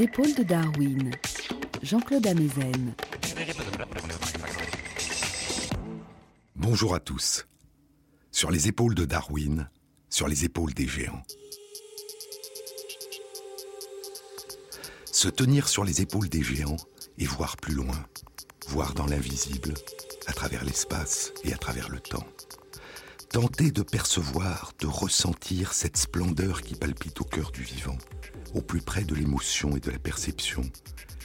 Épaules de Darwin, Jean-Claude Amezen. Bonjour à tous. Sur les épaules de Darwin, sur les épaules des géants. Se tenir sur les épaules des géants et voir plus loin, voir dans l'invisible, à travers l'espace et à travers le temps. Tenter de percevoir, de ressentir cette splendeur qui palpite au cœur du vivant, au plus près de l'émotion et de la perception,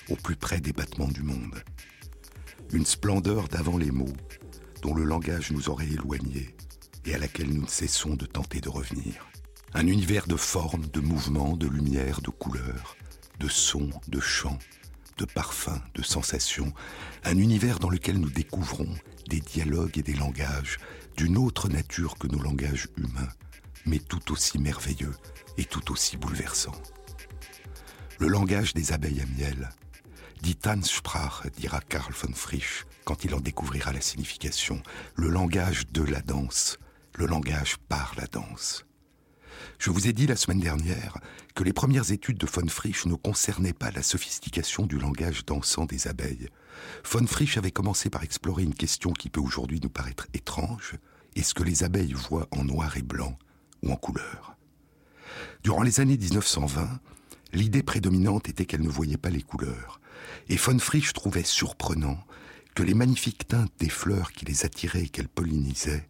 au plus près des battements du monde. Une splendeur d'avant les mots, dont le langage nous aurait éloignés et à laquelle nous ne cessons de tenter de revenir. Un univers de formes, de mouvements, de lumière, de couleurs, de sons, de chants, de parfums, de sensations, un univers dans lequel nous découvrons des dialogues et des langages d'une autre nature que nos langages humains, mais tout aussi merveilleux et tout aussi bouleversant. Le langage des abeilles à miel, dit Tanzsprache, dira Karl von Frisch quand il en découvrira la signification, le langage de la danse, le langage par la danse. Je vous ai dit la semaine dernière que les premières études de von Frisch ne concernaient pas la sophistication du langage dansant des abeilles. Von Frisch avait commencé par explorer une question qui peut aujourd'hui nous paraître étrange. Est-ce que les abeilles voient en noir et blanc ou en couleur? Durant les années 1920, l'idée prédominante était qu'elles ne voyaient pas les couleurs. Et von Frisch trouvait surprenant que les magnifiques teintes des fleurs qui les attiraient et qu'elles pollinisaient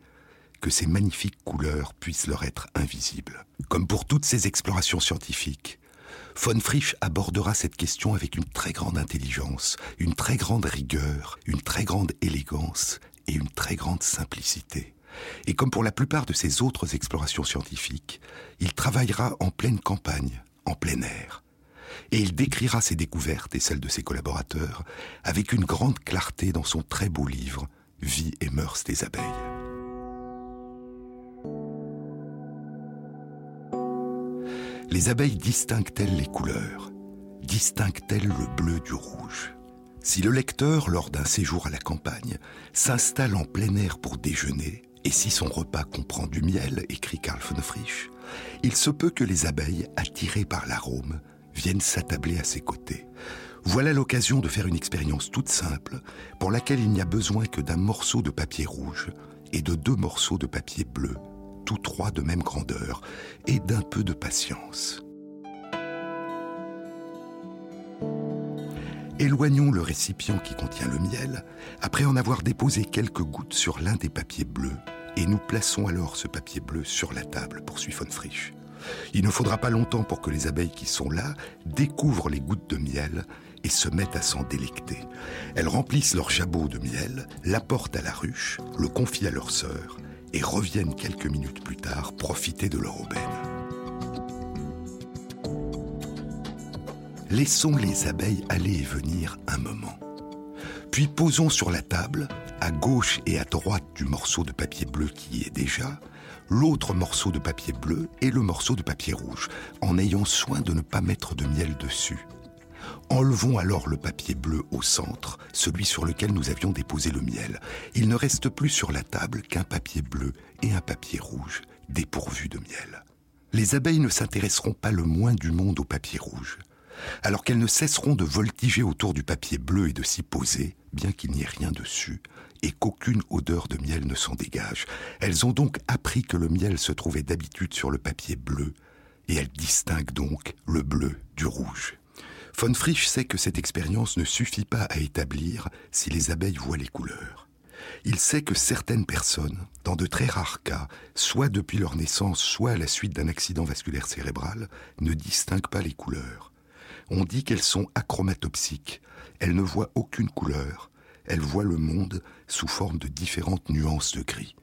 que ces magnifiques couleurs puissent leur être invisibles. Comme pour toutes ces explorations scientifiques, von Frisch abordera cette question avec une très grande intelligence, une très grande rigueur, une très grande élégance et une très grande simplicité. Et comme pour la plupart de ses autres explorations scientifiques, il travaillera en pleine campagne, en plein air. Et il décrira ses découvertes et celles de ses collaborateurs avec une grande clarté dans son très beau livre Vie et mœurs des abeilles. Les abeilles distinguent-elles les couleurs? Distinguent-elles le bleu du rouge? Si le lecteur, lors d'un séjour à la campagne, s'installe en plein air pour déjeuner, et si son repas comprend du miel, écrit Karl von Frisch, il se peut que les abeilles, attirées par l'arôme, viennent s'attabler à ses côtés. Voilà l'occasion de faire une expérience toute simple, pour laquelle il n'y a besoin que d'un morceau de papier rouge et de deux morceaux de papier bleu tous trois de même grandeur, et d'un peu de patience. Éloignons le récipient qui contient le miel, après en avoir déposé quelques gouttes sur l'un des papiers bleus, et nous plaçons alors ce papier bleu sur la table, poursuit von Frisch. Il ne faudra pas longtemps pour que les abeilles qui sont là découvrent les gouttes de miel et se mettent à s'en délecter. Elles remplissent leur jabot de miel, l'apportent à la ruche, le confient à leur sœur, et reviennent quelques minutes plus tard profiter de leur aubaine. Laissons les abeilles aller et venir un moment. Puis posons sur la table, à gauche et à droite du morceau de papier bleu qui y est déjà, l'autre morceau de papier bleu et le morceau de papier rouge, en ayant soin de ne pas mettre de miel dessus. Enlevons alors le papier bleu au centre, celui sur lequel nous avions déposé le miel. Il ne reste plus sur la table qu'un papier bleu et un papier rouge, dépourvus de miel. Les abeilles ne s'intéresseront pas le moins du monde au papier rouge. Alors qu'elles ne cesseront de voltiger autour du papier bleu et de s'y poser, bien qu'il n'y ait rien dessus, et qu'aucune odeur de miel ne s'en dégage. Elles ont donc appris que le miel se trouvait d'habitude sur le papier bleu, et elles distinguent donc le bleu du rouge. Von Frisch sait que cette expérience ne suffit pas à établir si les abeilles voient les couleurs. Il sait que certaines personnes, dans de très rares cas, soit depuis leur naissance, soit à la suite d'un accident vasculaire cérébral, ne distinguent pas les couleurs. On dit qu'elles sont achromatopsiques. Elles ne voient aucune couleur. Elles voient le monde sous forme de différentes nuances de gris.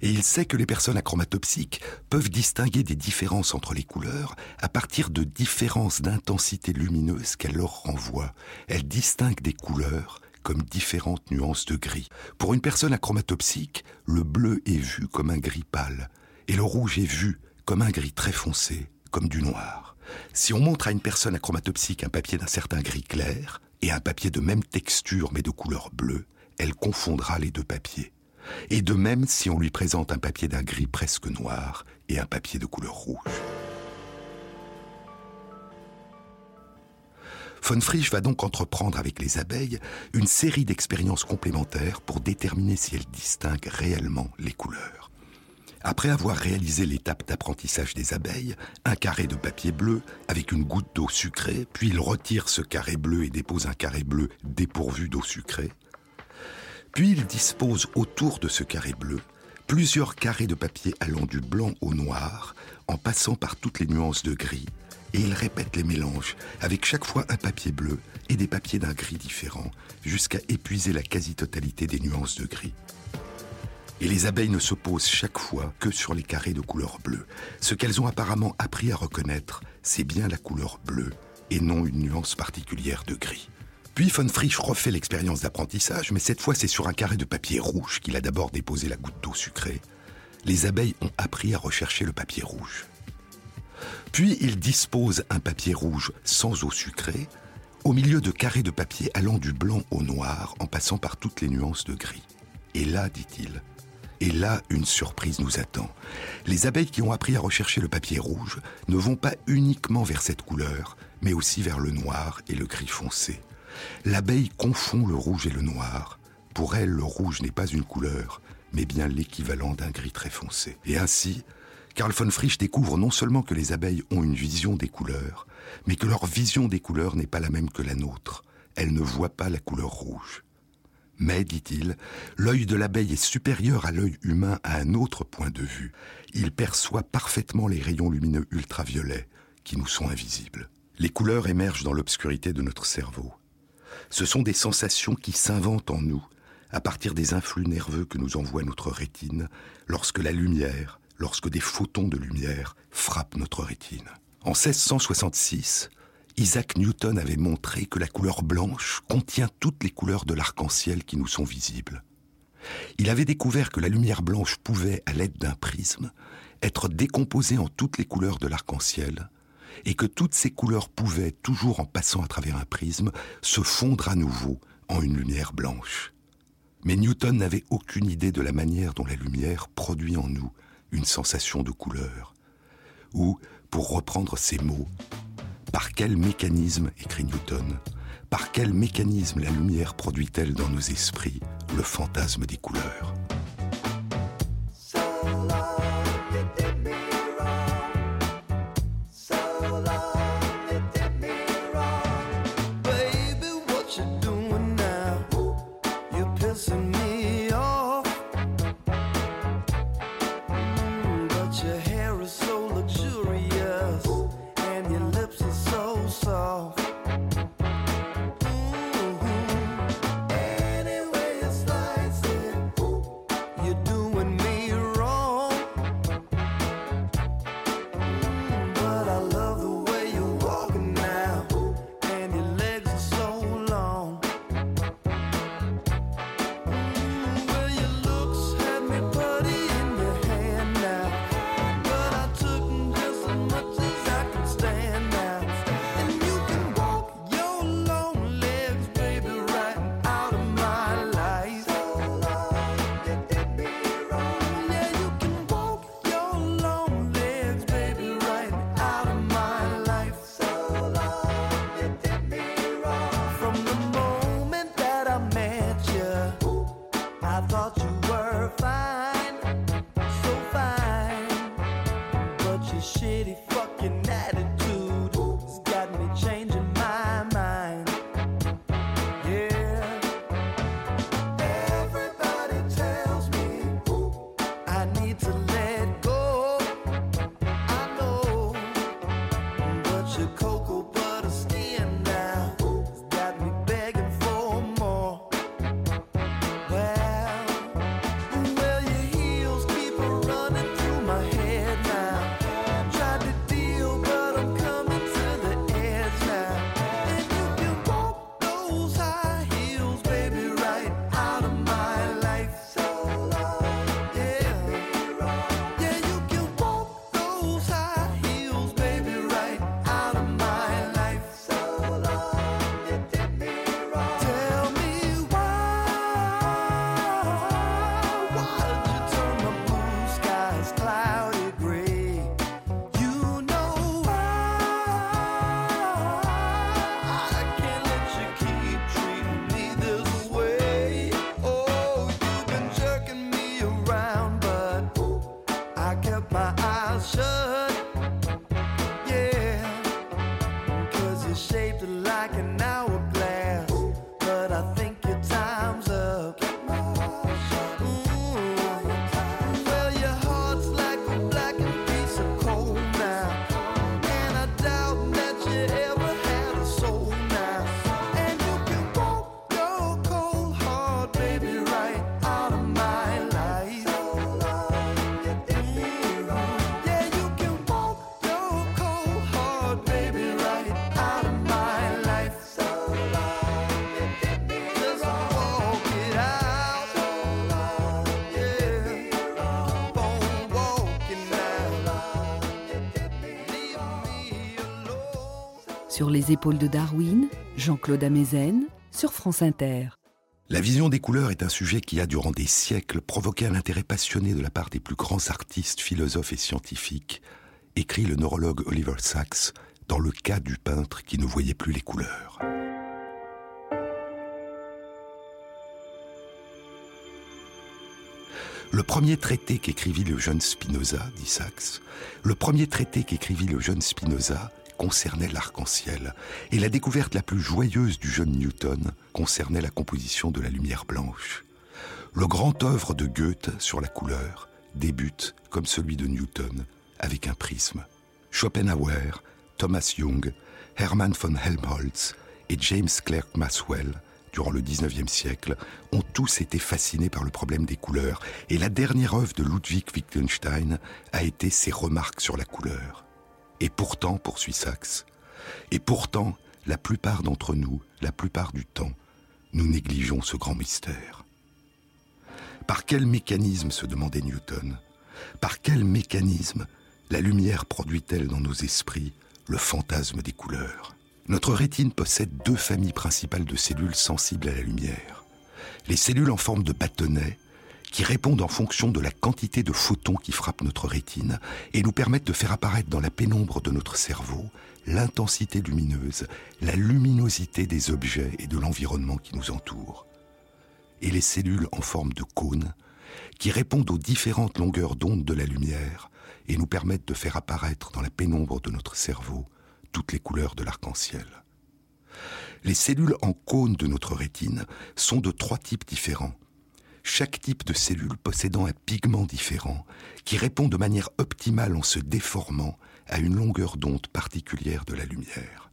Et il sait que les personnes achromatopsiques peuvent distinguer des différences entre les couleurs à partir de différences d'intensité lumineuse qu'elles leur renvoient. Elles distinguent des couleurs comme différentes nuances de gris. Pour une personne achromatopsique, le bleu est vu comme un gris pâle, et le rouge est vu comme un gris très foncé, comme du noir. Si on montre à une personne achromatopsique un papier d'un certain gris clair, et un papier de même texture mais de couleur bleue, elle confondra les deux papiers. Et de même si on lui présente un papier d'un gris presque noir et un papier de couleur rouge. Von Frisch va donc entreprendre avec les abeilles une série d'expériences complémentaires pour déterminer si elles distinguent réellement les couleurs. Après avoir réalisé l'étape d'apprentissage des abeilles, un carré de papier bleu avec une goutte d'eau sucrée, puis il retire ce carré bleu et dépose un carré bleu dépourvu d'eau sucrée. Puis il dispose autour de ce carré bleu plusieurs carrés de papier allant du blanc au noir, en passant par toutes les nuances de gris, et il répète les mélanges, avec chaque fois un papier bleu et des papiers d'un gris différent, jusqu'à épuiser la quasi-totalité des nuances de gris. Et les abeilles ne se posent chaque fois que sur les carrés de couleur bleue. Ce qu'elles ont apparemment appris à reconnaître, c'est bien la couleur bleue et non une nuance particulière de gris. Puis von Frisch refait l'expérience d'apprentissage, mais cette fois c'est sur un carré de papier rouge qu'il a d'abord déposé la goutte d'eau sucrée. Les abeilles ont appris à rechercher le papier rouge. Puis il dispose un papier rouge sans eau sucrée, au milieu de carrés de papier allant du blanc au noir en passant par toutes les nuances de gris. Et là, dit-il, et là, une surprise nous attend. Les abeilles qui ont appris à rechercher le papier rouge ne vont pas uniquement vers cette couleur, mais aussi vers le noir et le gris foncé. L'abeille confond le rouge et le noir. Pour elle, le rouge n'est pas une couleur, mais bien l'équivalent d'un gris très foncé. Et ainsi, Karl von Frisch découvre non seulement que les abeilles ont une vision des couleurs, mais que leur vision des couleurs n'est pas la même que la nôtre. Elles ne voient pas la couleur rouge. Mais, dit-il, l'œil de l'abeille est supérieur à l'œil humain à un autre point de vue. Il perçoit parfaitement les rayons lumineux ultraviolets qui nous sont invisibles. Les couleurs émergent dans l'obscurité de notre cerveau. Ce sont des sensations qui s'inventent en nous à partir des influx nerveux que nous envoie notre rétine lorsque la lumière, lorsque des photons de lumière frappent notre rétine. En 1666, Isaac Newton avait montré que la couleur blanche contient toutes les couleurs de l'arc-en-ciel qui nous sont visibles. Il avait découvert que la lumière blanche pouvait, à l'aide d'un prisme, être décomposée en toutes les couleurs de l'arc-en-ciel, et que toutes ces couleurs pouvaient, toujours en passant à travers un prisme, se fondre à nouveau en une lumière blanche. Mais Newton n'avait aucune idée de la manière dont la lumière produit en nous une sensation de couleur. Ou, pour reprendre ces mots, par quel mécanisme, écrit Newton, par quel mécanisme la lumière produit-elle dans nos esprits le fantasme des couleurs? Sur les épaules de Darwin, Jean-Claude Amezen, sur France Inter. La vision des couleurs est un sujet qui a, durant des siècles, provoqué un intérêt passionné de la part des plus grands artistes, philosophes et scientifiques, écrit le neurologue Oliver Sacks dans le cas du peintre qui ne voyait plus les couleurs. Le premier traité qu'écrivit le jeune Spinoza, dit Sachs, le premier traité qu'écrivit le jeune Spinoza concernait l'arc-en-ciel, et la découverte la plus joyeuse du jeune Newton concernait la composition de la lumière blanche. Le grand œuvre de Goethe sur la couleur débute, comme celui de Newton, avec un prisme. Schopenhauer, Thomas Young, Hermann von Helmholtz et James Clerk Maxwell durant le XIXe siècle, ont tous été fascinés par le problème des couleurs, et la dernière œuvre de Ludwig Wittgenstein a été ses remarques sur la couleur. Et pourtant, poursuit Sachs, et pourtant, la plupart d'entre nous, la plupart du temps, nous négligeons ce grand mystère. Par quel mécanisme, se demandait Newton, par quel mécanisme la lumière produit-elle dans nos esprits le fantasme des couleurs? Notre rétine possède deux familles principales de cellules sensibles à la lumière. Les cellules en forme de bâtonnet, qui répondent en fonction de la quantité de photons qui frappent notre rétine et nous permettent de faire apparaître dans la pénombre de notre cerveau l'intensité lumineuse, la luminosité des objets et de l'environnement qui nous entoure. Et les cellules en forme de cône, qui répondent aux différentes longueurs d'onde de la lumière et nous permettent de faire apparaître dans la pénombre de notre cerveau toutes les couleurs de l'arc-en-ciel. Les cellules en cône de notre rétine sont de trois types différents. Chaque type de cellule possédant un pigment différent qui répond de manière optimale en se déformant à une longueur d'onde particulière de la lumière.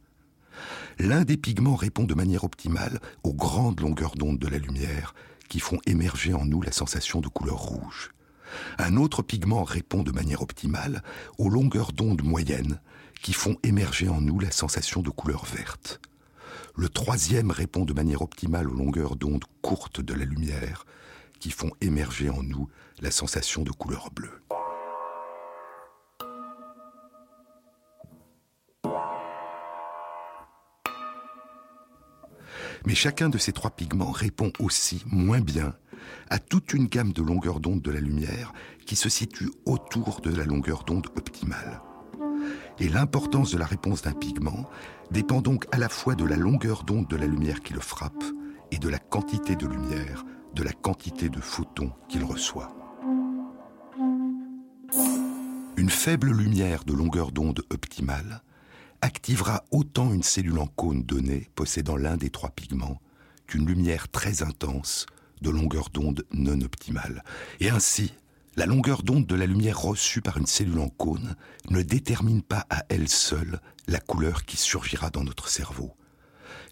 L'un des pigments répond de manière optimale aux grandes longueurs d'onde de la lumière qui font émerger en nous la sensation de couleur rouge. Un autre pigment répond de manière optimale aux longueurs d'onde moyennes qui font émerger en nous la sensation de couleur verte. Le troisième répond de manière optimale aux longueurs d'onde courtes de la lumière, qui font émerger en nous la sensation de couleur bleue. Mais chacun de ces trois pigments répond aussi moins bien à toute une gamme de longueurs d'onde de la lumière qui se situe autour de la longueur d'onde optimale. Et l'importance de la réponse d'un pigment dépend donc à la fois de la longueur d'onde de la lumière qui le frappe et de la quantité de lumière, de la quantité de photons qu'il reçoit. Une faible lumière de longueur d'onde optimale activera autant une cellule en cône donnée possédant l'un des trois pigments qu'une lumière très intense de longueur d'onde non optimale. Et ainsi, la longueur d'onde de la lumière reçue par une cellule en cône ne détermine pas à elle seule la couleur qui surgira dans notre cerveau.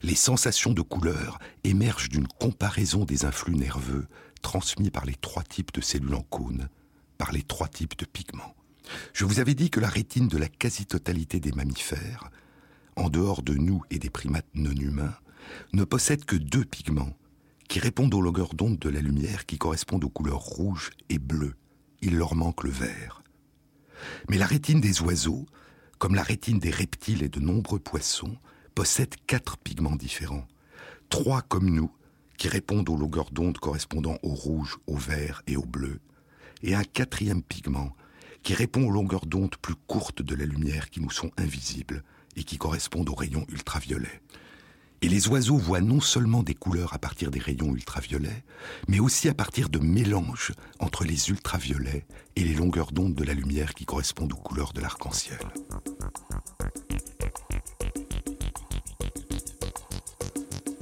Les sensations de couleur émergent d'une comparaison des influx nerveux transmis par les trois types de cellules en cône, par les trois types de pigments. Je vous avais dit que la rétine de la quasi-totalité des mammifères, en dehors de nous et des primates non humains, ne possède que deux pigments qui répondent aux longueurs d'onde de la lumière qui correspondent aux couleurs rouge et bleu il leur manque le vert. Mais la rétine des oiseaux, comme la rétine des reptiles et de nombreux poissons, possède quatre pigments différents. Trois comme nous, qui répondent aux longueurs d'onde correspondant au rouge, au vert et au bleu, et un quatrième pigment qui répond aux longueurs d'onde plus courtes de la lumière qui nous sont invisibles et qui correspondent aux rayons ultraviolets. Et les oiseaux voient non seulement des couleurs à partir des rayons ultraviolets, mais aussi à partir de mélanges entre les ultraviolets et les longueurs d'onde de la lumière qui correspondent aux couleurs de l'arc-en-ciel.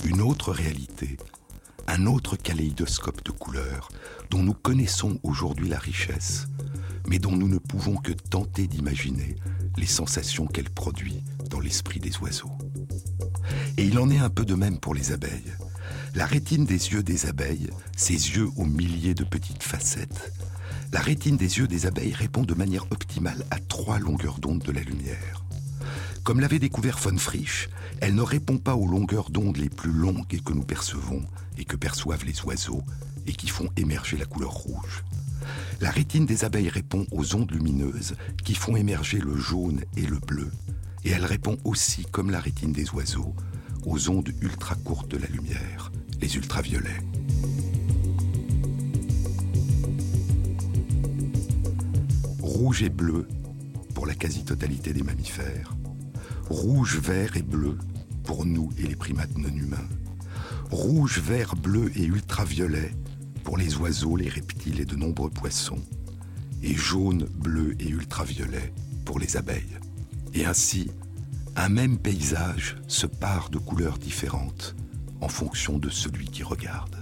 Une autre réalité, un autre kaléidoscope de couleurs dont nous connaissons aujourd'hui la richesse, mais dont nous ne pouvons que tenter d'imaginer les sensations qu'elle produit dans l'esprit des oiseaux. Et il en est un peu de même pour les abeilles. La rétine des yeux des abeilles, ces yeux aux milliers de petites facettes, la rétine des yeux des abeilles répond de manière optimale à trois longueurs d'onde de la lumière. Comme l'avait découvert von Frisch, elle ne répond pas aux longueurs d'onde les plus longues que nous percevons et que perçoivent les oiseaux et qui font émerger la couleur rouge. La rétine des abeilles répond aux ondes lumineuses qui font émerger le jaune et le bleu Et elle répond aussi, comme la rétine des oiseaux, aux ondes ultra courtes de la lumière, les ultraviolets. Rouge et bleu pour la quasi-totalité des mammifères. Rouge, vert et bleu pour nous et les primates non humains. Rouge, vert, bleu et ultraviolet pour les oiseaux, les reptiles et de nombreux poissons. Et jaune, bleu et ultraviolet pour les abeilles. Et ainsi, un même paysage se pare de couleurs différentes en fonction de celui qui regarde.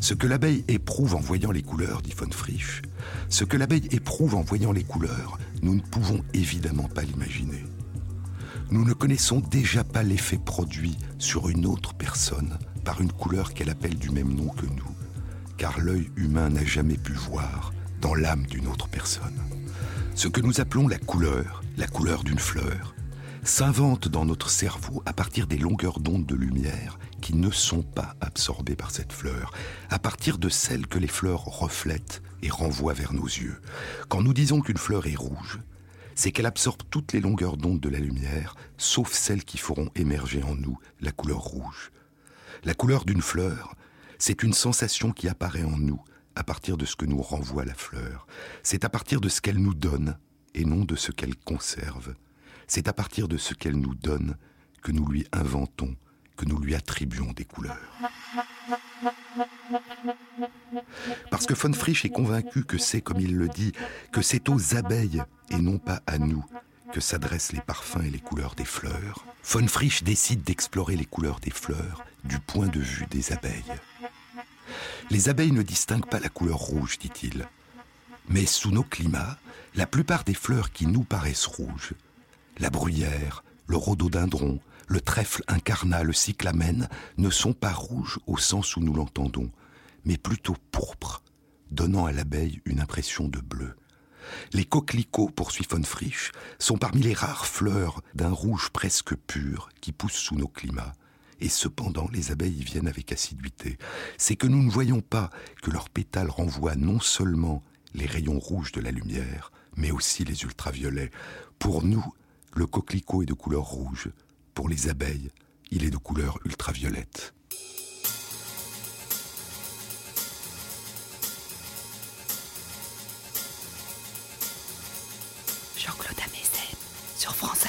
Ce que l'abeille éprouve en voyant les couleurs, dit von Frisch, ce que l'abeille éprouve en voyant les couleurs, nous ne pouvons évidemment pas l'imaginer. Nous ne connaissons déjà pas l'effet produit sur une autre personne par une couleur qu'elle appelle du même nom que nous, car l'œil humain n'a jamais pu voir dans l'âme d'une autre personne. Ce que nous appelons la couleur, la couleur d'une fleur, s'invente dans notre cerveau à partir des longueurs d'onde de lumière qui ne sont pas absorbées par cette fleur, à partir de celles que les fleurs reflètent et renvoient vers nos yeux. Quand nous disons qu'une fleur est rouge, c'est qu'elle absorbe toutes les longueurs d'onde de la lumière, sauf celles qui feront émerger en nous la couleur rouge. La couleur d'une fleur, c'est une sensation qui apparaît en nous à partir de ce que nous renvoie la fleur. C'est à partir de ce qu'elle nous donne et non de ce qu'elle conserve. C'est à partir de ce qu'elle nous donne que nous lui inventons, que nous lui attribuons des couleurs. Parce que von Frisch est convaincu que c'est, comme il le dit, que c'est aux abeilles et non pas à nous que s'adressent les parfums et les couleurs des fleurs, von Frisch décide d'explorer les couleurs des fleurs du point de vue des abeilles. Les abeilles ne distinguent pas la couleur rouge, dit-il. Mais sous nos climats, la plupart des fleurs qui nous paraissent rouges la bruyère, le rhododendron, le trèfle incarnat, le cyclamen ne sont pas rouges au sens où nous l'entendons, mais plutôt pourpres, donnant à l'abeille une impression de bleu. Les coquelicots, poursuit von Frisch, sont parmi les rares fleurs d'un rouge presque pur qui poussent sous nos climats. Et cependant, les abeilles y viennent avec assiduité. C'est que nous ne voyons pas que leurs pétales renvoient non seulement les rayons rouges de la lumière, mais aussi les ultraviolets. Pour nous, le coquelicot est de couleur rouge. Pour les abeilles, il est de couleur ultraviolette. Jean-Claude Amezen sur France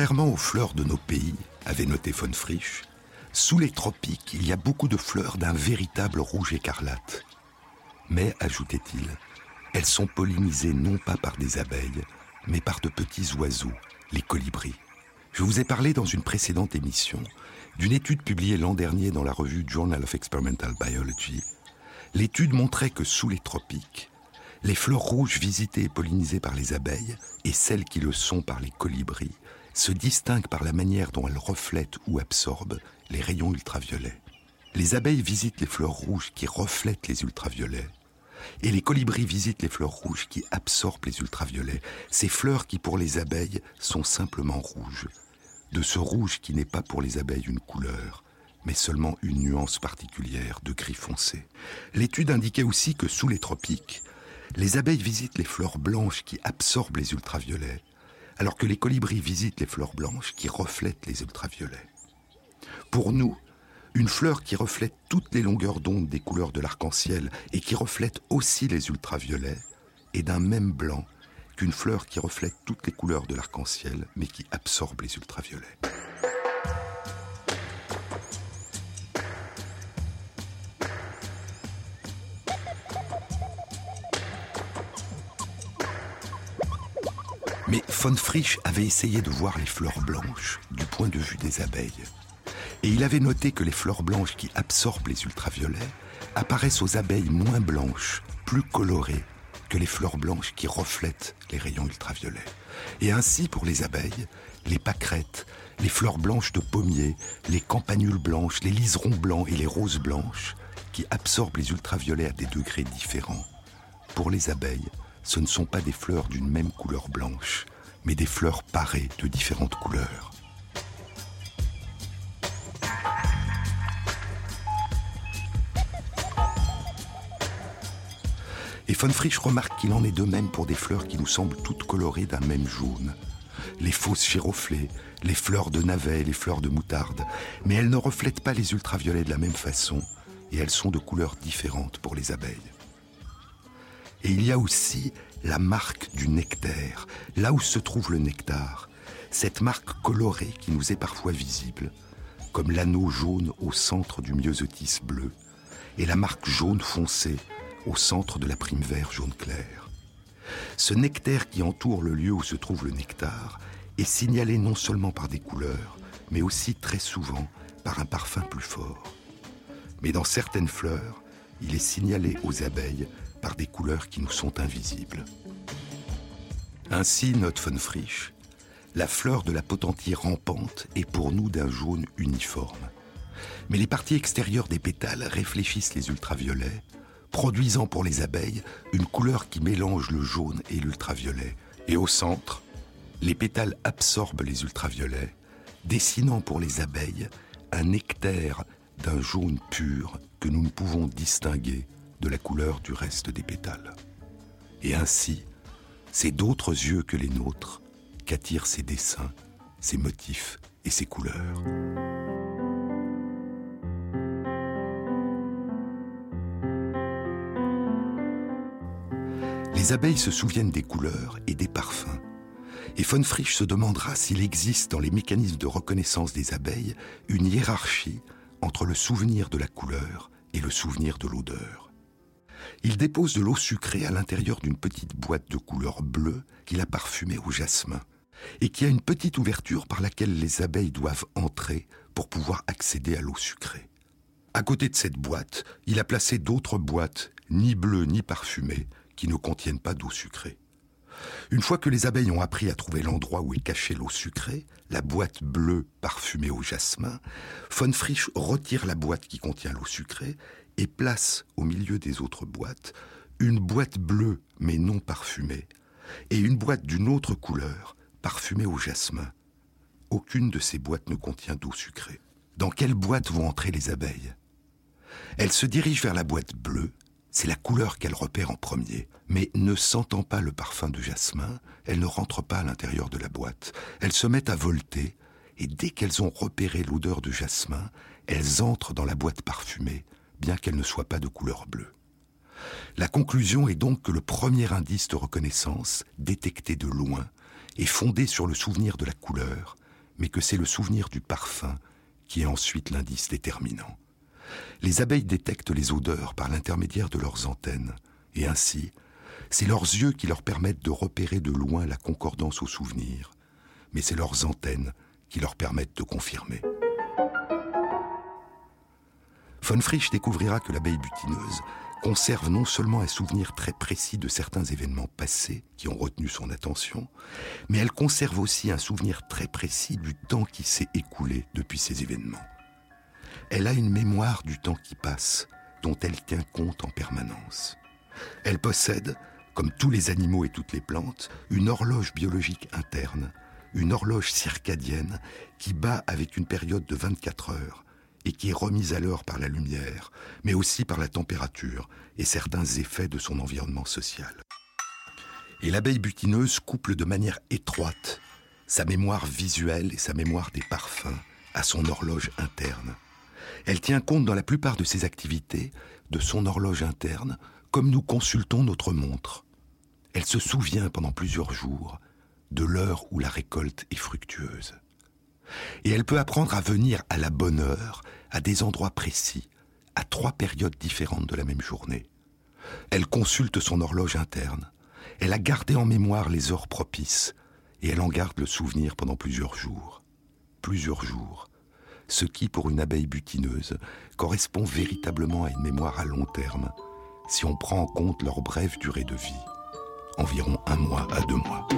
Contrairement aux fleurs de nos pays, avait noté von Frisch, sous les tropiques, il y a beaucoup de fleurs d'un véritable rouge écarlate. Mais, ajoutait-il, elles sont pollinisées non pas par des abeilles, mais par de petits oiseaux, les colibris. Je vous ai parlé dans une précédente émission d'une étude publiée l'an dernier dans la revue Journal of Experimental Biology. L'étude montrait que sous les tropiques, les fleurs rouges visitées et pollinisées par les abeilles et celles qui le sont par les colibris se distinguent par la manière dont elles reflètent ou absorbent les rayons ultraviolets. Les abeilles visitent les fleurs rouges qui reflètent les ultraviolets et les colibris visitent les fleurs rouges qui absorbent les ultraviolets, ces fleurs qui pour les abeilles sont simplement rouges, de ce rouge qui n'est pas pour les abeilles une couleur, mais seulement une nuance particulière de gris foncé. L'étude indiquait aussi que sous les tropiques, les abeilles visitent les fleurs blanches qui absorbent les ultraviolets, alors que les colibris visitent les fleurs blanches qui reflètent les ultraviolets. Pour nous, une fleur qui reflète toutes les longueurs d'onde des couleurs de l'arc-en-ciel et qui reflète aussi les ultraviolets est d'un même blanc qu'une fleur qui reflète toutes les couleurs de l'arc-en-ciel mais qui absorbe les ultraviolets. Von Frisch avait essayé de voir les fleurs blanches du point de vue des abeilles. Et il avait noté que les fleurs blanches qui absorbent les ultraviolets apparaissent aux abeilles moins blanches, plus colorées que les fleurs blanches qui reflètent les rayons ultraviolets. Et ainsi, pour les abeilles, les pâquerettes, les fleurs blanches de pommier, les campanules blanches, les liserons blancs et les roses blanches, qui absorbent les ultraviolets à des degrés différents. Pour les abeilles, ce ne sont pas des fleurs d'une même couleur blanche, mais des fleurs parées de différentes couleurs. Et von Frisch remarque qu'il en est de même pour des fleurs qui nous semblent toutes colorées d'un même jaune. Les fausses giroflées, les fleurs de navet, les fleurs de moutarde, mais elles ne reflètent pas les ultraviolets de la même façon, et elles sont de couleurs différentes pour les abeilles. Et il y a aussi la marque du nectaire, là où se trouve le nectar, cette marque colorée qui nous est parfois visible, comme l'anneau jaune au centre du myosotis bleu, et la marque jaune foncé au centre de la prime vert jaune clair. Ce nectaire qui entoure le lieu où se trouve le nectar est signalé non seulement par des couleurs, mais aussi très souvent par un parfum plus fort. Mais dans certaines fleurs, il est signalé aux abeilles par des couleurs qui nous sont invisibles. Ainsi, note von Frisch, la fleur de la potentie rampante est pour nous d'un jaune uniforme. Mais les parties extérieures des pétales réfléchissent les ultraviolets produisant pour les abeilles une couleur qui mélange le jaune et l'ultraviolet. Et au centre, les pétales absorbent les ultraviolets, dessinant pour les abeilles un nectaire d'un jaune pur que nous ne pouvons distinguer de la couleur du reste des pétales. Et ainsi, c'est d'autres yeux que les nôtres qu'attirent ces dessins, ces motifs et ces couleurs. Les abeilles se souviennent des couleurs et des parfums. Et von Frisch se demandera s'il existe dans les mécanismes de reconnaissance des abeilles une hiérarchie entre le souvenir de la couleur et le souvenir de l'odeur. Il dépose de l'eau sucrée à l'intérieur d'une petite boîte de couleur bleue qu'il a parfumée au jasmin et qui a une petite ouverture par laquelle les abeilles doivent entrer pour pouvoir accéder à l'eau sucrée. À côté de cette boîte, il a placé d'autres boîtes, ni bleues ni parfumées, qui ne contiennent pas d'eau sucrée. Une fois que les abeilles ont appris à trouver l'endroit où est cachée l'eau sucrée, la boîte bleue parfumée au jasmin, von Frisch retire la boîte qui contient l'eau sucrée et place au milieu des autres boîtes une boîte bleue mais non parfumée et une boîte d'une autre couleur parfumée au jasmin. Aucune de ces boîtes ne contient d'eau sucrée. Dans quelle boîte vont entrer les abeilles? Elles se dirigent vers la boîte bleue c'est la couleur qu'elle repère en premier. Mais ne sentant pas le parfum de jasmin, elles ne rentrent pas à l'intérieur de la boîte. Elles se mettent à volter, et dès qu'elles ont repéré l'odeur de jasmin, elles entrent dans la boîte parfumée, bien qu'elle ne soit pas de couleur bleue. La conclusion est donc que le premier indice de reconnaissance, détecté de loin, est fondé sur le souvenir de la couleur, mais que c'est le souvenir du parfum qui est ensuite l'indice déterminant. Les abeilles détectent les odeurs par l'intermédiaire de leurs antennes, et ainsi, c'est leurs yeux qui leur permettent de repérer de loin la concordance au souvenir, mais c'est leurs antennes qui leur permettent de confirmer. Von Frisch découvrira que l'abeille butineuse conserve non seulement un souvenir très précis de certains événements passés qui ont retenu son attention, mais elle conserve aussi un souvenir très précis du temps qui s'est écoulé depuis ces événements. Elle a une mémoire du temps qui passe, dont elle tient compte en permanence. Elle possède, comme tous les animaux et toutes les plantes, une horloge biologique interne, une horloge circadienne qui bat avec une période de 24 heures, et qui est remise à l'heure par la lumière, mais aussi par la température et certains effets de son environnement social. Et l'abeille butineuse couple de manière étroite sa mémoire visuelle et sa mémoire des parfums à son horloge interne. Elle tient compte dans la plupart de ses activités de son horloge interne comme nous consultons notre montre. Elle se souvient pendant plusieurs jours de l'heure où la récolte est fructueuse. Et elle peut apprendre à venir à la bonne heure, à des endroits précis, à trois périodes différentes de la même journée. Elle consulte son horloge interne. Elle a gardé en mémoire les heures propices et elle en garde le souvenir pendant plusieurs jours. Plusieurs jours. Ce qui, pour une abeille butineuse, correspond véritablement à une mémoire à long terme, si on prend en compte leur brève durée de vie, environ un mois à deux mois.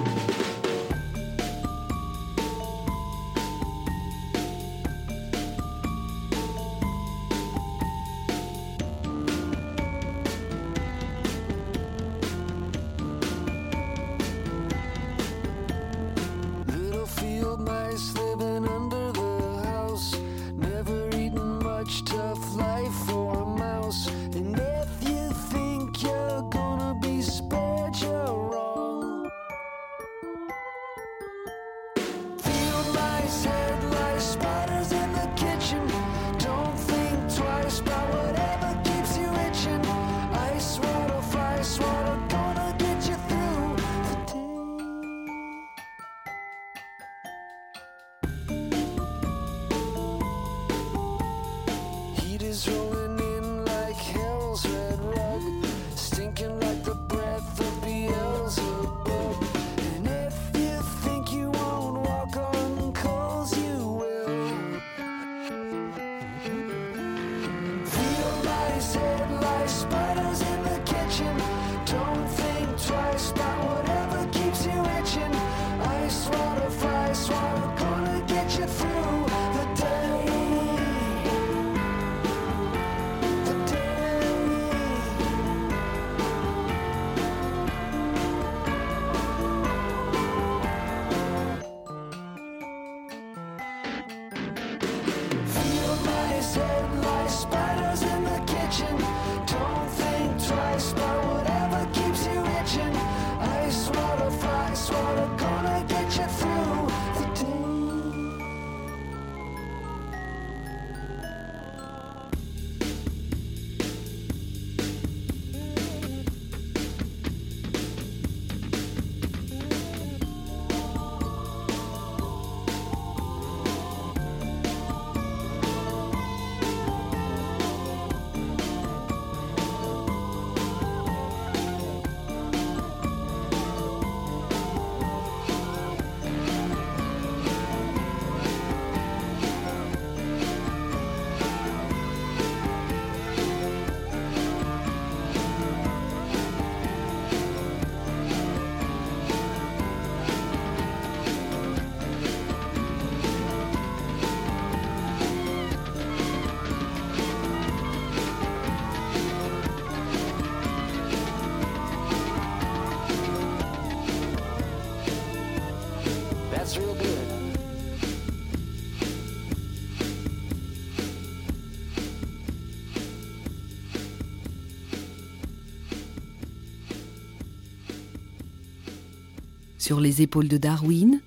Sur les épaules de Darwin,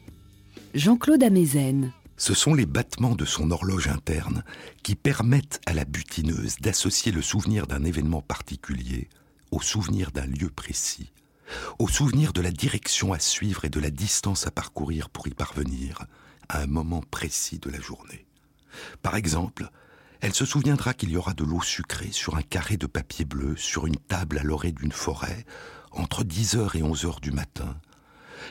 Jean-Claude Amezen. Ce sont les battements de son horloge interne qui permettent à la butineuse d'associer le souvenir d'un événement particulier au souvenir d'un lieu précis, au souvenir de la direction à suivre et de la distance à parcourir pour y parvenir à un moment précis de la journée. Par exemple, elle se souviendra qu'il y aura de l'eau sucrée sur un carré de papier bleu sur une table à l'orée d'une forêt entre 10h et 11h du matin,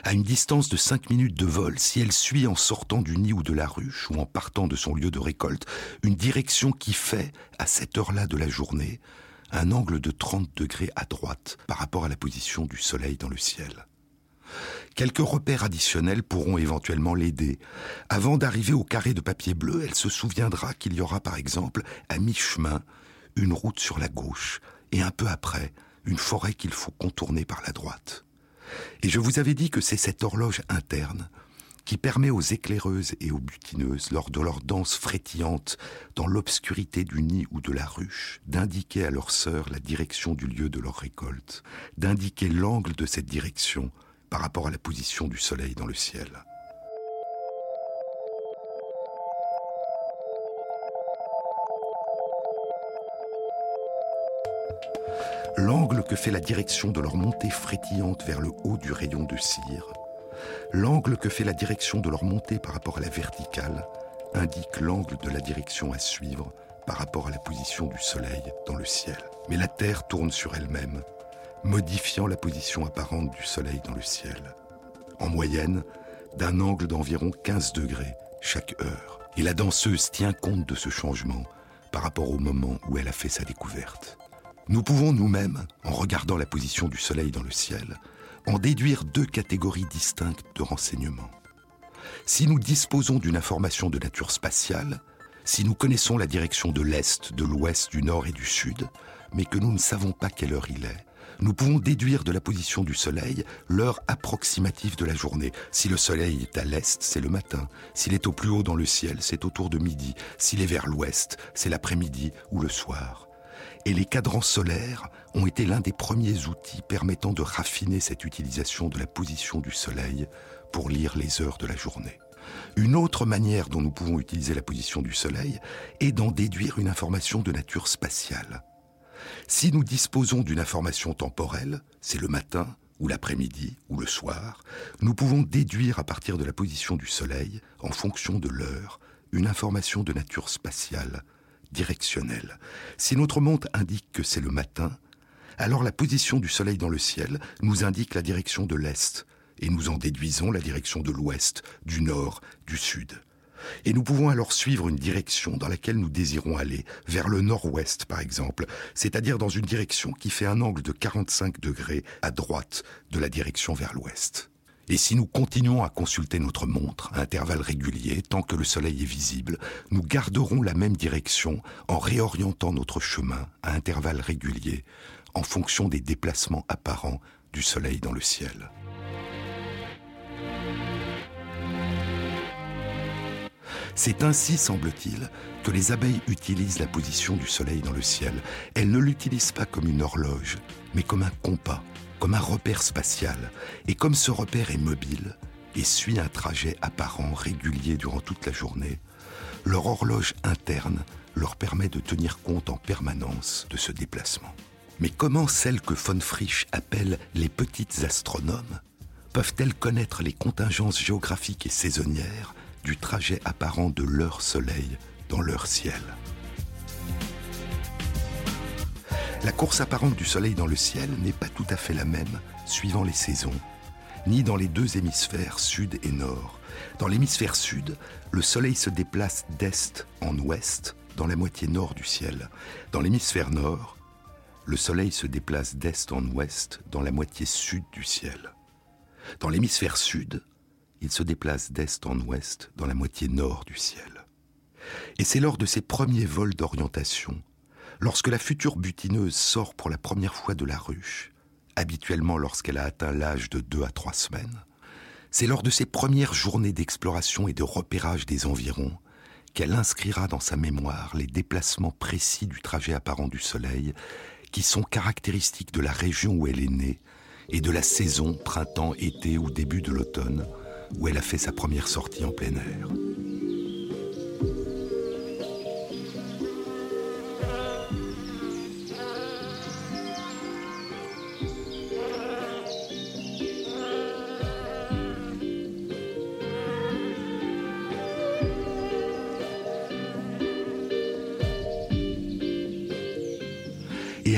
à une distance de 5 minutes de vol si elle suit en sortant du nid ou de la ruche ou en partant de son lieu de récolte une direction qui fait, à cette heure-là de la journée, un angle de 30 degrés à droite par rapport à la position du soleil dans le ciel. Quelques repères additionnels pourront éventuellement l'aider. Avant d'arriver au carré de papier bleu, elle se souviendra qu'il y aura par exemple, à mi-chemin, une route sur la gauche, et un peu après, une forêt qu'il faut contourner par la droite. Et je vous avais dit que c'est cette horloge interne qui permet aux éclaireuses et aux butineuses, lors de leur danse frétillante dans l'obscurité du nid ou de la ruche, d'indiquer à leur sœur la direction du lieu de leur récolte, d'indiquer l'angle de cette direction par rapport à la position du soleil dans le ciel. L'angle que fait la direction de leur montée frétillante vers le haut du rayon de cire, l'angle que fait la direction de leur montée par rapport à la verticale, indique l'angle de la direction à suivre par rapport à la position du soleil dans le ciel. Mais la Terre tourne sur elle-même modifiant la position apparente du Soleil dans le ciel, en moyenne d'un angle d'environ 15 degrés chaque heure. Et la danseuse tient compte de ce changement par rapport au moment où elle a fait sa découverte. Nous pouvons nous-mêmes, en regardant la position du Soleil dans le ciel, en déduire deux catégories distinctes de renseignements. Si nous disposons d'une information de nature spatiale, si nous connaissons la direction de l'Est, de l'Ouest, du Nord et du Sud, mais que nous ne savons pas quelle heure il est, nous pouvons déduire de la position du Soleil l'heure approximative de la journée. Si le Soleil est à l'est, c'est le matin. S'il est au plus haut dans le ciel, c'est autour de midi. S'il est vers l'ouest, c'est l'après-midi ou le soir. Et les cadrans solaires ont été l'un des premiers outils permettant de raffiner cette utilisation de la position du Soleil pour lire les heures de la journée. Une autre manière dont nous pouvons utiliser la position du Soleil est d'en déduire une information de nature spatiale. Si nous disposons d'une information temporelle, c'est le matin ou l'après-midi ou le soir, nous pouvons déduire à partir de la position du Soleil, en fonction de l'heure, une information de nature spatiale, directionnelle. Si notre montre indique que c'est le matin, alors la position du Soleil dans le ciel nous indique la direction de l'Est, et nous en déduisons la direction de l'Ouest, du Nord, du Sud. Et nous pouvons alors suivre une direction dans laquelle nous désirons aller, vers le nord-ouest par exemple, c'est-à-dire dans une direction qui fait un angle de 45 degrés à droite de la direction vers l'ouest. Et si nous continuons à consulter notre montre à intervalles réguliers, tant que le soleil est visible, nous garderons la même direction en réorientant notre chemin à intervalles réguliers en fonction des déplacements apparents du soleil dans le ciel. C'est ainsi, semble-t-il, que les abeilles utilisent la position du soleil dans le ciel. Elles ne l'utilisent pas comme une horloge, mais comme un compas, comme un repère spatial. Et comme ce repère est mobile et suit un trajet apparent régulier durant toute la journée, leur horloge interne leur permet de tenir compte en permanence de ce déplacement. Mais comment celles que von Frisch appelle les petites astronomes peuvent-elles connaître les contingences géographiques et saisonnières du trajet apparent de leur soleil dans leur ciel? La course apparente du soleil dans le ciel n'est pas tout à fait la même suivant les saisons, ni dans les deux hémisphères sud et nord. Dans l'hémisphère sud, le soleil se déplace d'est en ouest dans la moitié nord du ciel. Dans l'hémisphère nord, le soleil se déplace d'est en ouest dans la moitié sud du ciel. Dans l'hémisphère sud, il se déplace d'est en ouest dans la moitié nord du ciel. Et c'est lors de ses premiers vols d'orientation, lorsque la future butineuse sort pour la première fois de la ruche, habituellement lorsqu'elle a atteint l'âge de deux à trois semaines, c'est lors de ses premières journées d'exploration et de repérage des environs qu'elle inscrira dans sa mémoire les déplacements précis du trajet apparent du Soleil qui sont caractéristiques de la région où elle est née et de la saison printemps, été ou début de l'automne, où elle a fait sa première sortie en plein air.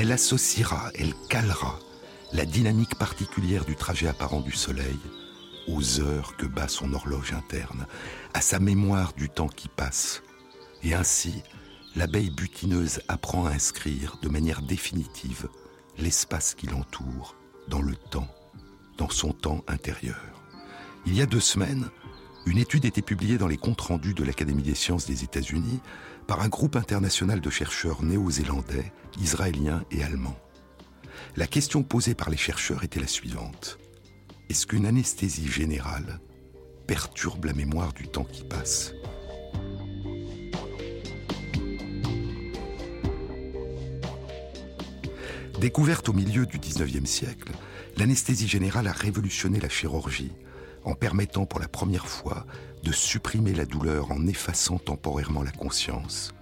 Elle associera, elle calera la dynamique particulière du trajet apparent du Soleil aux heures que bat son horloge interne, à sa mémoire du temps qui passe. Et ainsi, l'abeille butineuse apprend à inscrire de manière définitive l'espace qui l'entoure dans le temps, dans son temps intérieur. Il y a deux semaines, une étude était publiée dans les comptes rendus de l'Académie des sciences des États-Unis par un groupe international de chercheurs néo-zélandais, israéliens et allemands. La question posée par les chercheurs était la suivante. Est-ce qu'une anesthésie générale perturbe la mémoire du temps qui passe? Découverte au milieu du 19e siècle, l'anesthésie générale a révolutionné la chirurgie en permettant pour la première fois de supprimer la douleur en effaçant temporairement la conscience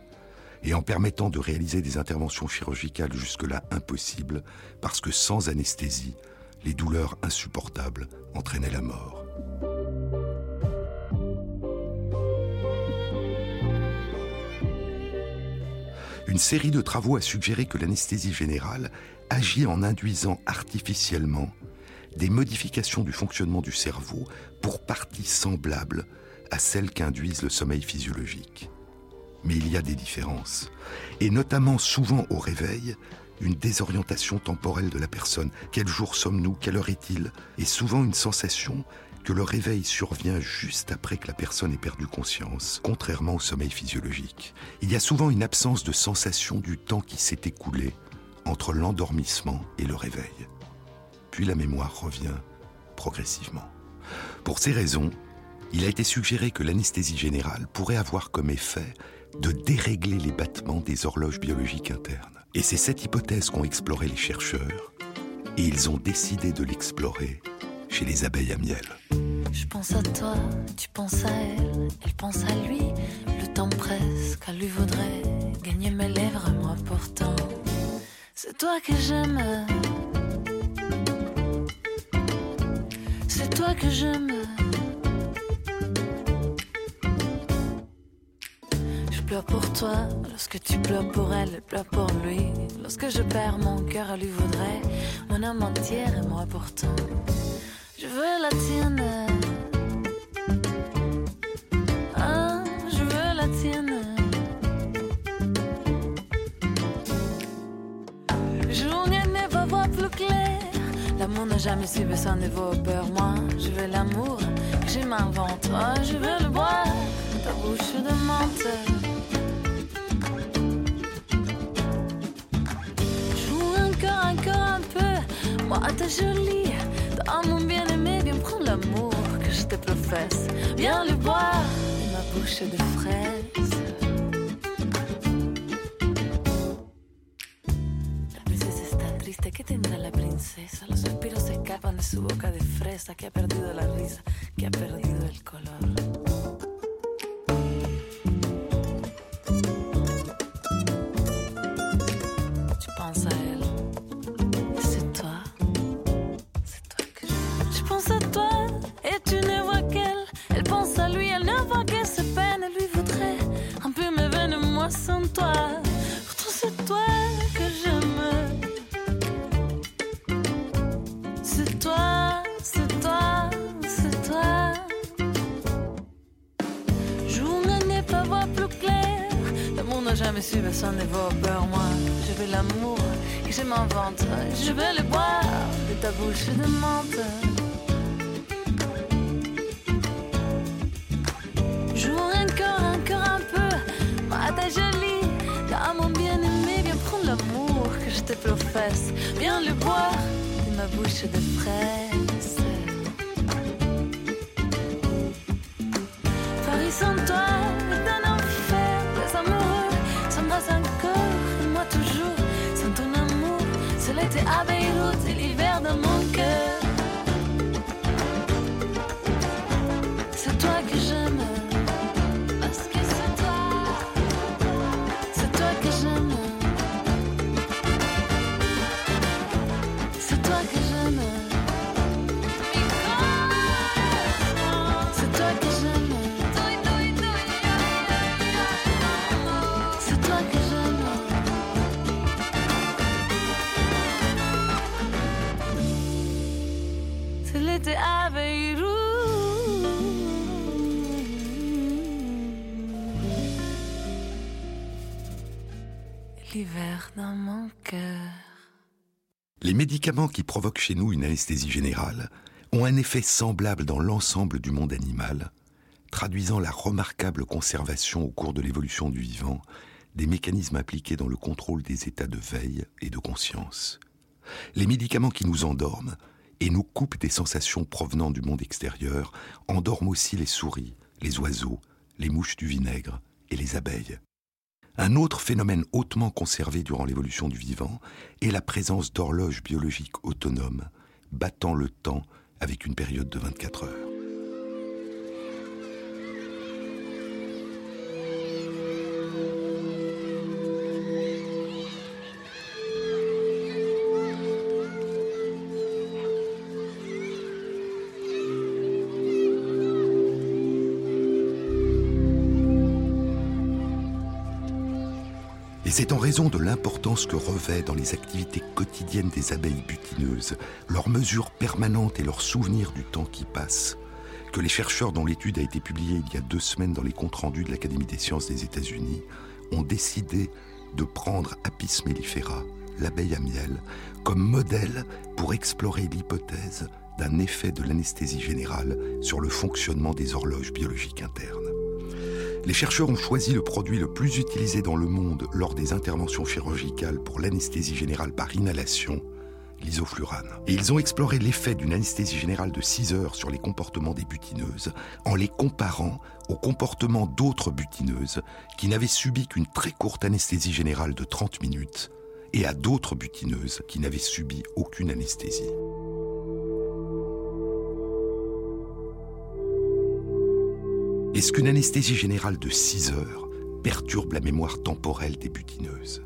et en permettant de réaliser des interventions chirurgicales jusque-là impossibles parce que sans anesthésie, les douleurs insupportables entraînaient la mort. Une série de travaux a suggéré que l'anesthésie générale agit en induisant artificiellement des modifications du fonctionnement du cerveau pour partie semblables à celles qu'induisent le sommeil physiologique. Mais il y a des différences, et notamment souvent au réveil, une désorientation temporelle de la personne. Quel jour sommes-nous? Quelle heure est-il? Et souvent une sensation que le réveil survient juste après que la personne ait perdu conscience, contrairement au sommeil physiologique. Il y a souvent une absence de sensation du temps qui s'est écoulé entre l'endormissement et le réveil. Puis la mémoire revient progressivement. Pour ces raisons, il a été suggéré que l'anesthésie générale pourrait avoir comme effet de dérégler les battements des horloges biologiques internes. Et c'est cette hypothèse qu'ont exploré les chercheurs, et ils ont décidé de l'explorer chez les abeilles à miel. Je pense à toi, tu penses à elle, elle pense à lui. Le temps presse, qu'elle lui vaudrait gagner mes lèvres, moi pourtant. C'est toi que j'aime. Toi que j'aime. pleure pour toi, lorsque tu pleures pour elle, elle pleure pour lui. Lorsque je perds mon cœur, elle lui voudrait mon âme entière et moi pourtant. Je veux la tienne. L'amour n'a jamais su besoin de vos peurs. Moi, je veux l'amour je m'invente. Oh, je veux le boire, ta bouche de menthe. Moi, ta jolie, dans mon bien-aimé, viens prendre l'amour que je te professe. Viens le boire ma bouche de fraises. Tendrá la princesa? Los suspiros se escapan de su boca de fresa, que ha perdido la risa, que ha perdido el color. Je veux le boire de ta bouche de menthe. Joue encore, encore un peu, moi ta jolie. Dans mon bien-aimé, viens prendre l'amour que je te professe. Viens le boire de ma bouche de fraise. Les médicaments qui provoquent chez nous une anesthésie générale ont un effet semblable dans l'ensemble du monde animal, traduisant la remarquable conservation au cours de l'évolution du vivant des mécanismes impliqués dans le contrôle des états de veille et de conscience. Les médicaments qui nous endorment et nous coupent des sensations provenant du monde extérieur endorment aussi les souris, les oiseaux, les mouches du vinaigre et les abeilles. Un autre phénomène hautement conservé durant l'évolution du vivant est la présence d'horloges biologiques autonomes battant le temps avec une période de 24 heures. C'est en raison de l'importance que revêt dans les activités quotidiennes des abeilles butineuses, leur mesure permanente et leur souvenir du temps qui passe, que les chercheurs dont l'étude a été publiée il y a deux semaines dans les comptes rendus de l'Académie des sciences des États-Unis ont décidé de prendre Apis mellifera, l'abeille à miel, comme modèle pour explorer l'hypothèse d'un effet de l'anesthésie générale sur le fonctionnement des horloges biologiques internes. Les chercheurs ont choisi le produit le plus utilisé dans le monde lors des interventions chirurgicales pour l'anesthésie générale par inhalation, l'isoflurane. Et ils ont exploré l'effet d'une anesthésie générale de 6 heures sur les comportements des butineuses en les comparant au comportement d'autres butineuses qui n'avaient subi qu'une très courte anesthésie générale de 30 minutes et à d'autres butineuses qui n'avaient subi aucune anesthésie. Est-ce qu'une anesthésie générale de 6 heures perturbe la mémoire temporelle des butineuses?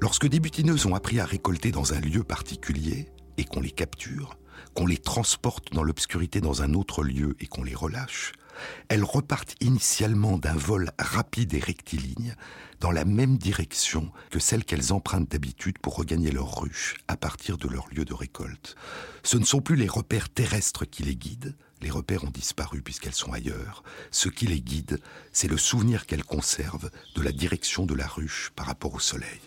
Lorsque des butineuses ont appris à récolter dans un lieu particulier et qu'on les capture, qu'on les transporte dans l'obscurité dans un autre lieu et qu'on les relâche, elles repartent initialement d'un vol rapide et rectiligne dans la même direction que celle qu'elles empruntent d'habitude pour regagner leur ruche à partir de leur lieu de récolte. Ce ne sont plus les repères terrestres qui les guident, les repères ont disparu puisqu'elles sont ailleurs. Ce qui les guide, c'est le souvenir qu'elles conservent de la direction de la ruche par rapport au soleil.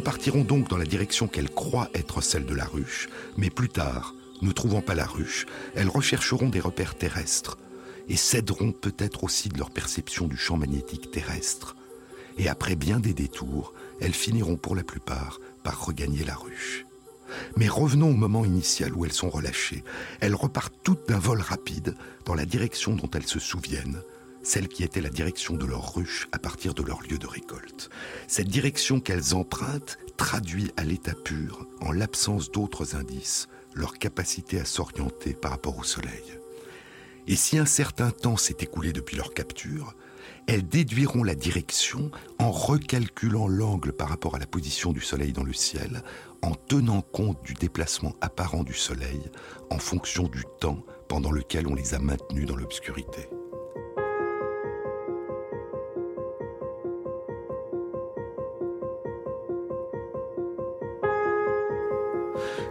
Repartiront donc dans la direction qu'elles croient être celle de la ruche, mais plus tard, ne trouvant pas la ruche, elles rechercheront des repères terrestres et céderont peut-être aussi de leur perception du champ magnétique terrestre. Et après bien des détours, elles finiront pour la plupart par regagner la ruche. Mais revenons au moment initial où elles sont relâchées. Elles repartent toutes d'un vol rapide dans la direction dont elles se souviennent, celle qui était la direction de leur ruche à partir de leur lieu de récolte. Cette direction qu'elles empruntent traduit à l'état pur, en l'absence d'autres indices, leur capacité à s'orienter par rapport au soleil. Et si un certain temps s'est écoulé depuis leur capture, elles déduiront la direction en recalculant l'angle par rapport à la position du soleil dans le ciel, en tenant compte du déplacement apparent du soleil en fonction du temps pendant lequel on les a maintenues dans l'obscurité.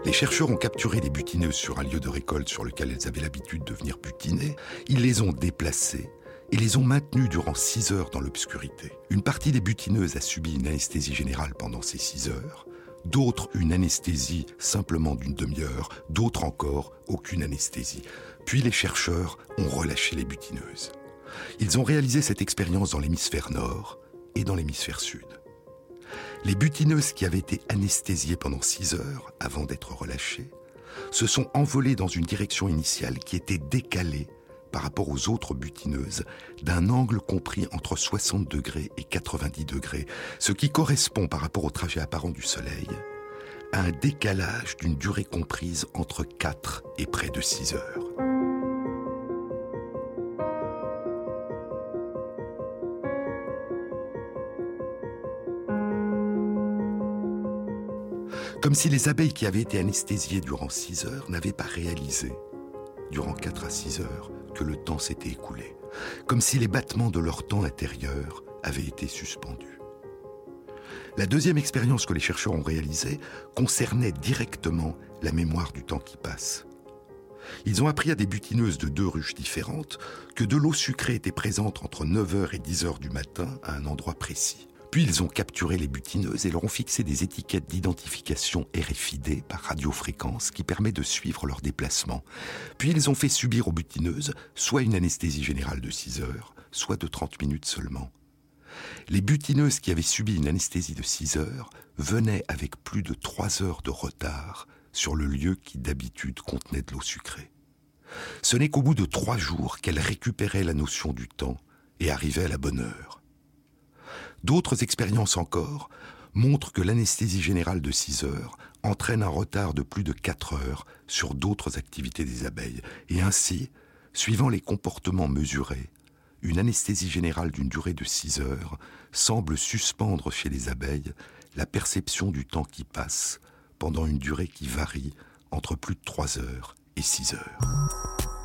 Les chercheurs ont capturé des butineuses sur un lieu de récolte sur lequel elles avaient l'habitude de venir butiner. Ils les ont déplacées et les ont maintenues durant 6 heures dans l'obscurité. Une partie des butineuses a subi une anesthésie générale pendant ces 6 heures, d'autres une anesthésie simplement d'une demi-heure, d'autres encore aucune anesthésie. Puis les chercheurs ont relâché les butineuses. Ils ont réalisé cette expérience dans l'hémisphère nord et dans l'hémisphère sud. Les butineuses qui avaient été anesthésiées pendant 6 heures avant d'être relâchées se sont envolées dans une direction initiale qui était décalée par rapport aux autres butineuses d'un angle compris entre 60 degrés et 90 degrés, ce qui correspond par rapport au trajet apparent du Soleil à un décalage d'une durée comprise entre 4 et près de 6 heures. Comme si les abeilles qui avaient été anesthésiées durant 6 heures n'avaient pas réalisé durant 4 à 6 heures que le temps s'était écoulé, comme si les battements de leur temps intérieur avaient été suspendus. La deuxième expérience que les chercheurs ont réalisée concernait directement la mémoire du temps qui passe. Ils ont appris à des butineuses de deux ruches différentes que de l'eau sucrée était présente entre 9h et 10h du matin à un endroit précis. Puis ils ont capturé les butineuses et leur ont fixé des étiquettes d'identification RFID par radiofréquence qui permet de suivre leur déplacement. Puis ils ont fait subir aux butineuses soit une anesthésie générale de 6 heures, soit de 30 minutes seulement. Les butineuses qui avaient subi une anesthésie de 6 heures venaient avec plus de 3 heures de retard sur le lieu qui d'habitude contenait de l'eau sucrée. Ce n'est qu'au bout de trois jours qu'elles récupéraient la notion du temps et arrivaient à la bonne heure. D'autres expériences encore montrent que l'anesthésie générale de 6 heures entraîne un retard de plus de 4 heures sur d'autres activités des abeilles, et ainsi, suivant les comportements mesurés, une anesthésie générale d'une durée de 6 heures semble suspendre chez les abeilles la perception du temps qui passe pendant une durée qui varie entre plus de 3 heures et 6 heures.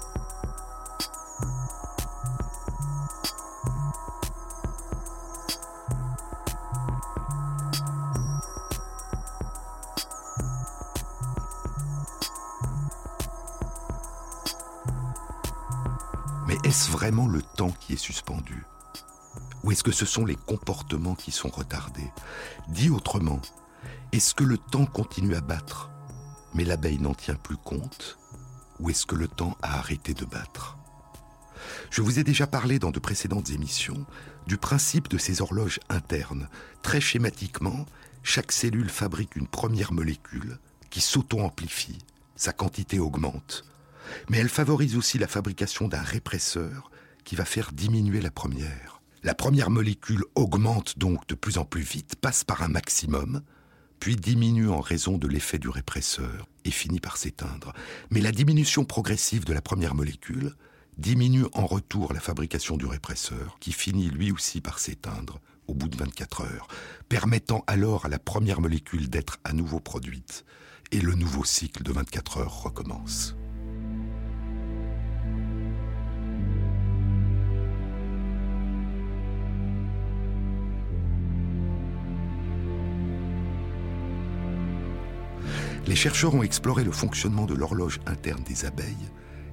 Est-ce vraiment le temps qui est suspendu? Ou est-ce que ce sont les comportements qui sont retardés? Dit autrement, est-ce que le temps continue à battre, mais l'abeille n'en tient plus compte? Ou est-ce que le temps a arrêté de battre? Je vous ai déjà parlé dans de précédentes émissions du principe de ces horloges internes. Très schématiquement, chaque cellule fabrique une première molécule qui s'auto-amplifie, sa quantité augmente, mais elle favorise aussi la fabrication d'un répresseur qui va faire diminuer la première. La première molécule augmente donc de plus en plus vite, passe par un maximum, puis diminue en raison de l'effet du répresseur et finit par s'éteindre. Mais la diminution progressive de la première molécule diminue en retour la fabrication du répresseur, qui finit lui aussi par s'éteindre au bout de 24 heures, permettant alors à la première molécule d'être à nouveau produite, et le nouveau cycle de 24 heures recommence. Les chercheurs ont exploré le fonctionnement de l'horloge interne des abeilles,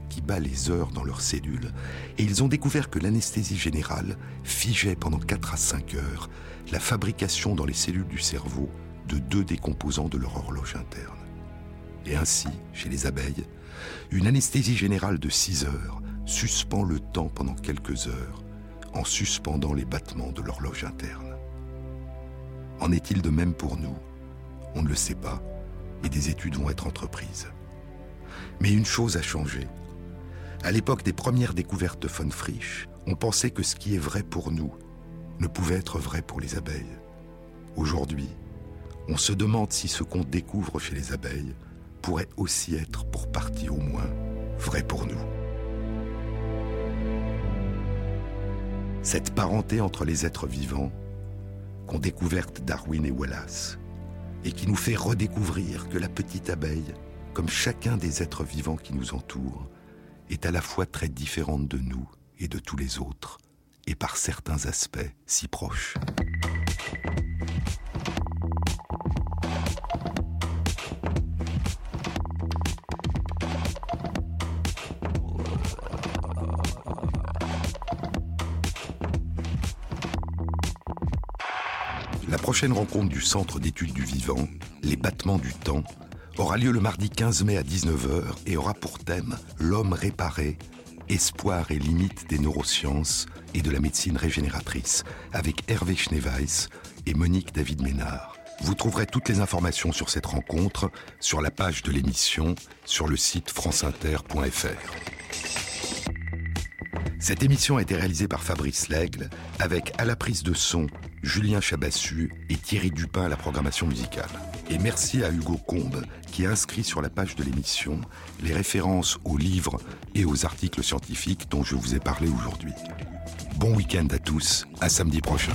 qui bat les heures dans leurs cellules, et ils ont découvert que l'anesthésie générale figeait pendant 4 à 5 heures la fabrication dans les cellules du cerveau de deux des composants de leur horloge interne. Et ainsi, chez les abeilles, une anesthésie générale de 6 heures suspend le temps pendant quelques heures en suspendant les battements de l'horloge interne. En est-il de même pour nous? On ne le sait pas, et des études vont être entreprises. Mais une chose a changé. À l'époque des premières découvertes de von Frisch, on pensait que ce qui est vrai pour nous ne pouvait être vrai pour les abeilles. Aujourd'hui, on se demande si ce qu'on découvre chez les abeilles pourrait aussi être, pour partie au moins, vrai pour nous. Cette parenté entre les êtres vivants qu'ont découverte Darwin et Wallace et qui nous fait redécouvrir que la petite abeille, comme chacun des êtres vivants qui nous entourent, est à la fois très différente de nous et de tous les autres, et par certains aspects si proches. Prochaine rencontre du Centre d'études du vivant, Les battements du temps, aura lieu le mardi 15 mai à 19h et aura pour thème L'homme réparé, espoir et limite des neurosciences et de la médecine régénératrice, avec Hervé Schneeweiss et Monique David Ménard. Vous trouverez toutes les informations sur cette rencontre sur la page de l'émission sur le site franceinter.fr. Cette émission a été réalisée par Fabrice Lègle avec à la prise de son Julien Chabassu et Thierry Dupin à la programmation musicale. Et merci à Hugo Combe qui a inscrit sur la page de l'émission les références aux livres et aux articles scientifiques dont je vous ai parlé aujourd'hui. Bon week-end à tous, à samedi prochain.